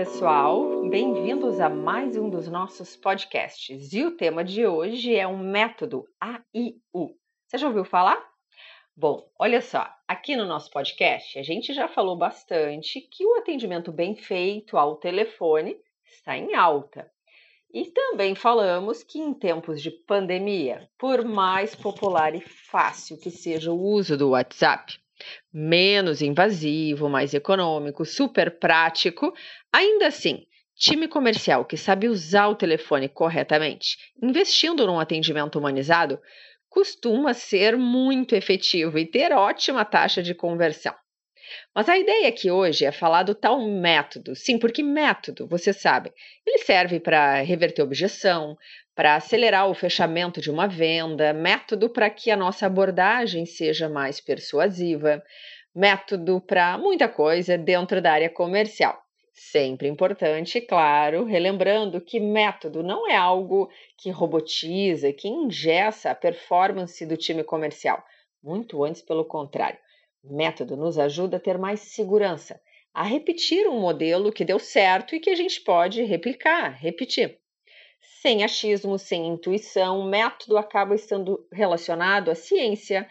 pessoal, bem-vindos a mais um dos nossos podcasts. E o tema de hoje é um método AIU. Você já ouviu falar? Bom, olha só, aqui no nosso podcast a gente já falou bastante que o atendimento bem feito ao telefone está em alta. E também falamos que em tempos de pandemia, por mais popular e fácil que seja o uso do WhatsApp, menos invasivo, mais econômico, super prático, ainda assim, time comercial que sabe usar o telefone corretamente, investindo num atendimento humanizado, costuma ser muito efetivo e ter ótima taxa de conversão. Mas a ideia aqui hoje é falar do tal método. Sim, porque método, você sabe, ele serve para reverter objeção, para acelerar o fechamento de uma venda, método para que a nossa abordagem seja mais persuasiva, método para muita coisa dentro da área comercial. Sempre importante, claro, relembrando que método não é algo que robotiza, que ingessa a performance do time comercial. Muito antes, pelo contrário. Método nos ajuda a ter mais segurança, a repetir um modelo que deu certo e que a gente pode replicar, repetir. Sem achismo, sem intuição, método acaba estando relacionado à ciência,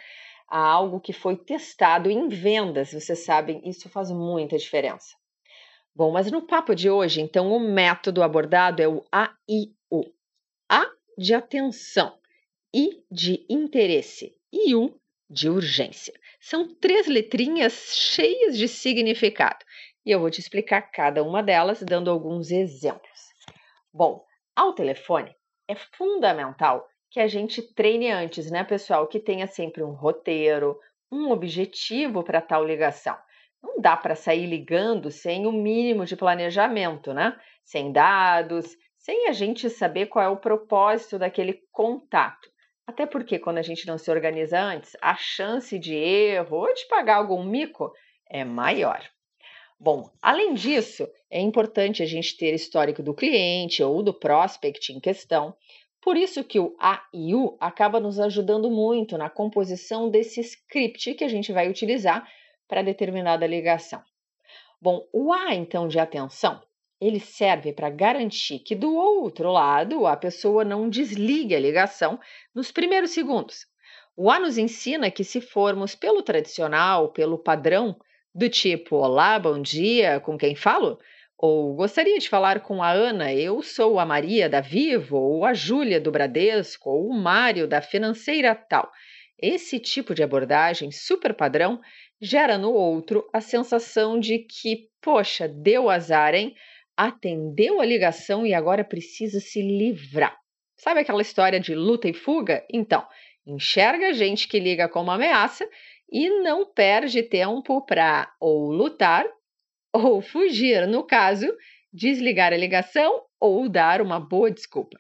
a algo que foi testado em vendas. Vocês sabem, isso faz muita diferença. Bom, mas no papo de hoje, então, o método abordado é o AIU. A de atenção, I de interesse e U de urgência. São três letrinhas cheias de significado e eu vou te explicar cada uma delas dando alguns exemplos. Bom, ao telefone, é fundamental que a gente treine antes, né, pessoal? Que tenha sempre um roteiro, um objetivo para tal ligação. Não dá para sair ligando sem o mínimo de planejamento, né? Sem dados, sem a gente saber qual é o propósito daquele contato. Até porque quando a gente não se organiza antes, a chance de erro ou de pagar algum mico é maior. Bom, além disso, é importante a gente ter histórico do cliente ou do prospect em questão. Por isso que o AIU acaba nos ajudando muito na composição desse script que a gente vai utilizar para determinada ligação. Bom, o A então de atenção, ele serve para garantir que do outro lado a pessoa não desligue a ligação nos primeiros segundos. O A nos ensina que se formos pelo tradicional, pelo padrão, do tipo: Olá, bom dia, com quem falo? Ou gostaria de falar com a Ana, eu sou a Maria da Vivo, ou a Júlia do Bradesco, ou o Mário da financeira tal. Esse tipo de abordagem super padrão gera no outro a sensação de que, poxa, deu azar, hein? Atendeu a ligação e agora precisa se livrar. Sabe aquela história de luta e fuga? Então, enxerga gente que liga como ameaça e não perde tempo para ou lutar ou fugir, no caso, desligar a ligação ou dar uma boa desculpa.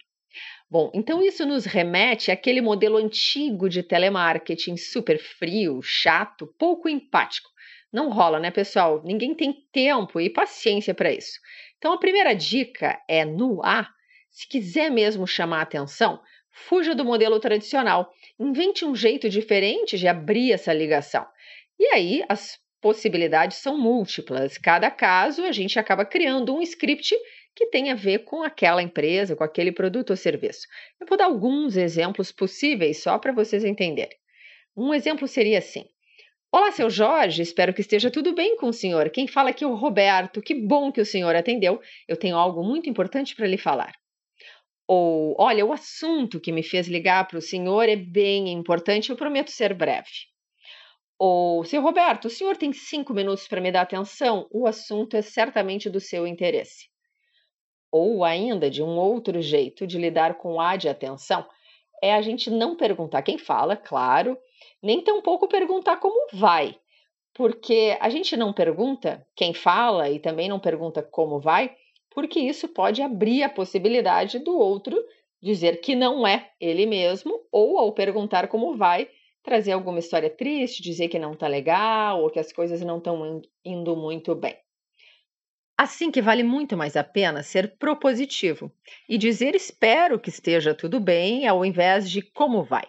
Bom, então isso nos remete àquele modelo antigo de telemarketing super frio, chato, pouco empático. Não rola, né, pessoal? Ninguém tem tempo e paciência para isso. Então a primeira dica é no A, se quiser mesmo chamar atenção, fuja do modelo tradicional. Invente um jeito diferente de abrir essa ligação. E aí as possibilidades são múltiplas. Cada caso a gente acaba criando um script que tem a ver com aquela empresa, com aquele produto ou serviço. Eu vou dar alguns exemplos possíveis só para vocês entenderem. Um exemplo seria assim: Olá, seu Jorge, espero que esteja tudo bem com o senhor. Quem fala aqui é o Roberto. Que bom que o senhor atendeu. Eu tenho algo muito importante para lhe falar. Ou, olha, o assunto que me fez ligar para o senhor é bem importante, eu prometo ser breve. Ou, seu Roberto, o senhor tem cinco minutos para me dar atenção? O assunto é certamente do seu interesse. Ou ainda, de um outro jeito de lidar com a de atenção, é a gente não perguntar quem fala, claro, nem tampouco perguntar como vai. Porque a gente não pergunta quem fala e também não pergunta como vai, porque isso pode abrir a possibilidade do outro dizer que não é ele mesmo, ou ao perguntar como vai, trazer alguma história triste, dizer que não está legal ou que as coisas não estão indo muito bem. Assim que vale muito mais a pena ser propositivo e dizer espero que esteja tudo bem ao invés de como vai.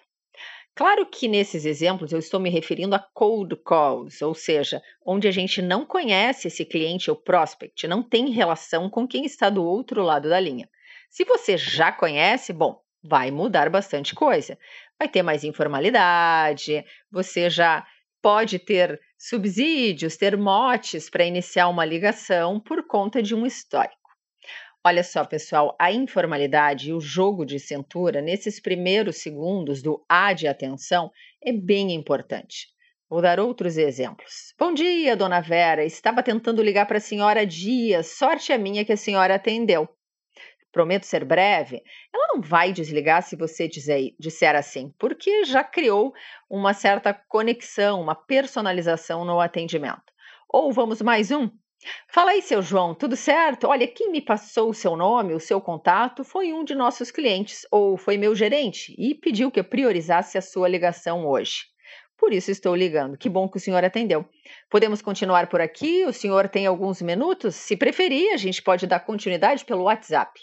Claro que nesses exemplos eu estou me referindo a cold calls, ou seja, onde a gente não conhece esse cliente ou prospect, não tem relação com quem está do outro lado da linha. Se você já conhece, bom, vai mudar bastante coisa. Vai ter mais informalidade, você já pode ter subsídios, ter motes para iniciar uma ligação por conta de um histórico. Olha só, pessoal, a informalidade e o jogo de cintura nesses primeiros segundos do A de atenção é bem importante. Vou dar outros exemplos. Bom dia, dona Vera. Estava tentando ligar para a senhora Dias. Sorte a minha que a senhora atendeu prometo ser breve, ela não vai desligar se você dizer, disser assim, porque já criou uma certa conexão, uma personalização no atendimento. Ou vamos mais um? Fala aí, seu João, tudo certo? Olha, quem me passou o seu nome, o seu contato, foi um de nossos clientes, ou foi meu gerente, e pediu que eu priorizasse a sua ligação hoje. Por isso estou ligando. Que bom que o senhor atendeu. Podemos continuar por aqui? O senhor tem alguns minutos? Se preferir, a gente pode dar continuidade pelo WhatsApp.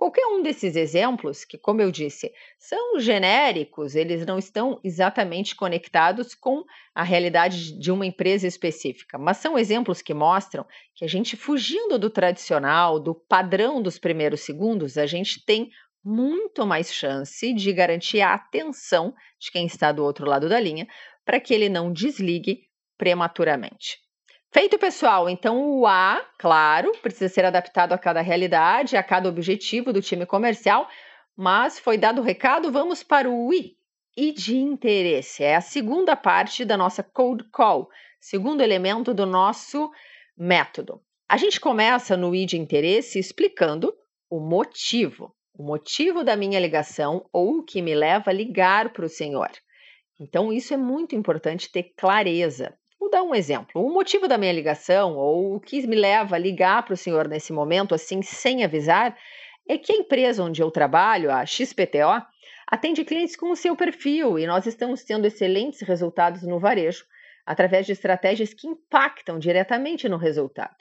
Qualquer um desses exemplos, que, como eu disse, são genéricos, eles não estão exatamente conectados com a realidade de uma empresa específica, mas são exemplos que mostram que a gente, fugindo do tradicional, do padrão dos primeiros segundos, a gente tem muito mais chance de garantir a atenção de quem está do outro lado da linha para que ele não desligue prematuramente. Feito, pessoal. Então, o A, claro, precisa ser adaptado a cada realidade, a cada objetivo do time comercial, mas foi dado o recado, vamos para o I. I de interesse. É a segunda parte da nossa cold call, segundo elemento do nosso método. A gente começa no I de interesse explicando o motivo, o motivo da minha ligação ou o que me leva a ligar para o senhor. Então, isso é muito importante ter clareza. Vou dar um exemplo. O motivo da minha ligação, ou o que me leva a ligar para o senhor nesse momento, assim, sem avisar, é que a empresa onde eu trabalho, a XPTO, atende clientes com o seu perfil e nós estamos tendo excelentes resultados no varejo através de estratégias que impactam diretamente no resultado.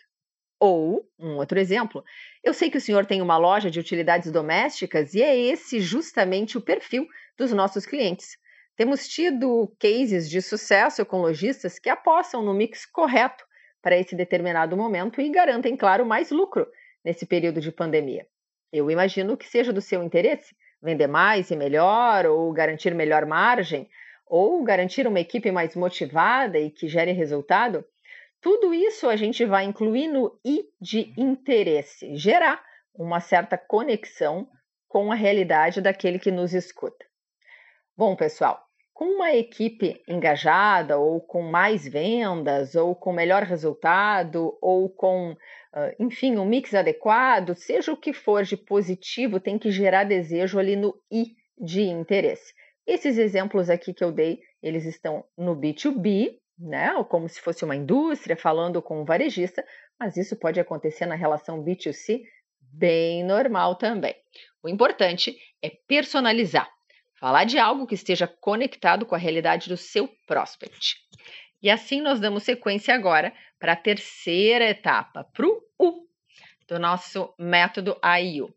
Ou, um outro exemplo, eu sei que o senhor tem uma loja de utilidades domésticas e é esse justamente o perfil dos nossos clientes. Temos tido cases de sucesso com lojistas que apostam no mix correto para esse determinado momento e garantem, claro, mais lucro nesse período de pandemia. Eu imagino que seja do seu interesse vender mais e melhor, ou garantir melhor margem, ou garantir uma equipe mais motivada e que gere resultado. Tudo isso a gente vai incluir no I de interesse, gerar uma certa conexão com a realidade daquele que nos escuta. Bom, pessoal, com uma equipe engajada, ou com mais vendas, ou com melhor resultado, ou com, enfim, um mix adequado, seja o que for de positivo, tem que gerar desejo ali no I de interesse. Esses exemplos aqui que eu dei, eles estão no B2B, né, como se fosse uma indústria falando com um varejista, mas isso pode acontecer na relação B2C bem normal também. O importante é personalizar. Falar de algo que esteja conectado com a realidade do seu prospect. E assim nós damos sequência agora para a terceira etapa, para o U do nosso método AIU.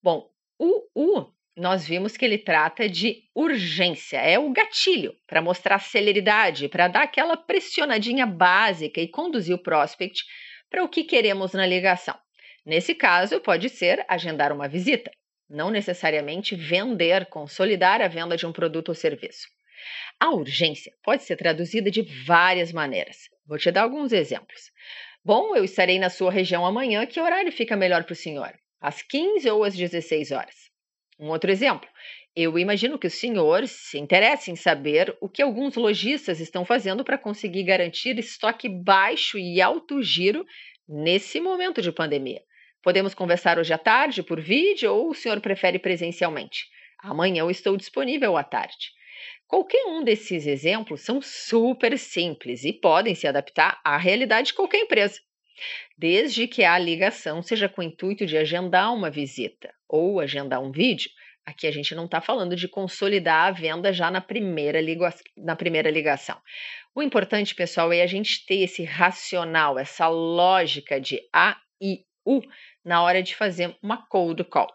Bom, o U nós vimos que ele trata de urgência, é o gatilho para mostrar celeridade, para dar aquela pressionadinha básica e conduzir o prospect para o que queremos na ligação. Nesse caso, pode ser agendar uma visita, não necessariamente vender, consolidar a venda de um produto ou serviço. A urgência pode ser traduzida de várias maneiras. Vou te dar alguns exemplos. Bom, eu estarei na sua região amanhã, que horário fica melhor para o senhor? Às 15 ou às 16 horas? Um outro exemplo. Eu imagino que o senhor se interesse em saber o que alguns lojistas estão fazendo para conseguir garantir estoque baixo e alto giro nesse momento de pandemia. Podemos conversar hoje à tarde por vídeo ou o senhor prefere presencialmente? Amanhã eu estou disponível à tarde. Qualquer um desses exemplos são super simples e podem se adaptar à realidade de qualquer empresa, desde que a ligação seja com o intuito de agendar uma visita ou agendar um vídeo. Aqui a gente não está falando de consolidar a venda já na primeira, na primeira ligação. O importante, pessoal, é a gente ter esse racional, essa lógica de A e U na hora de fazer uma cold call.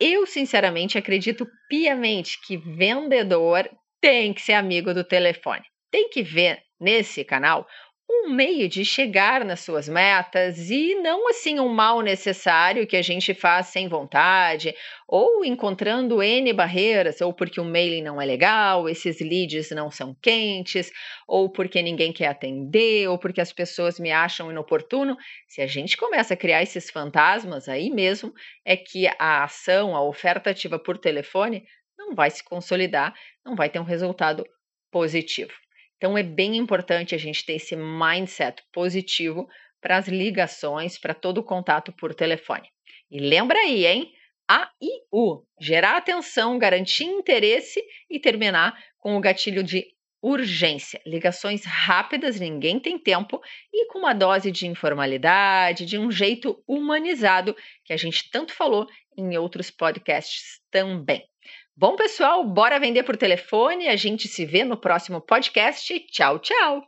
Eu, sinceramente, acredito piamente que vendedor tem que ser amigo do telefone. Tem que ver nesse canal um meio de chegar nas suas metas e não assim um mal necessário que a gente faz sem vontade, ou encontrando N barreiras, ou porque o mailing não é legal, esses leads não são quentes, ou porque ninguém quer atender, ou porque as pessoas me acham inoportuno. Se a gente começa a criar esses fantasmas, aí mesmo é que a ação, a oferta ativa por telefone não vai se consolidar, não vai ter um resultado positivo. Então é bem importante a gente ter esse mindset positivo para as ligações, para todo o contato por telefone. E lembra aí, hein? A e U. Gerar atenção, garantir interesse e terminar com o gatilho de urgência. Ligações rápidas, ninguém tem tempo e com uma dose de informalidade, de um jeito humanizado que a gente tanto falou em outros podcasts também. Bom, pessoal, bora vender por telefone. A gente se vê no próximo podcast. Tchau, tchau.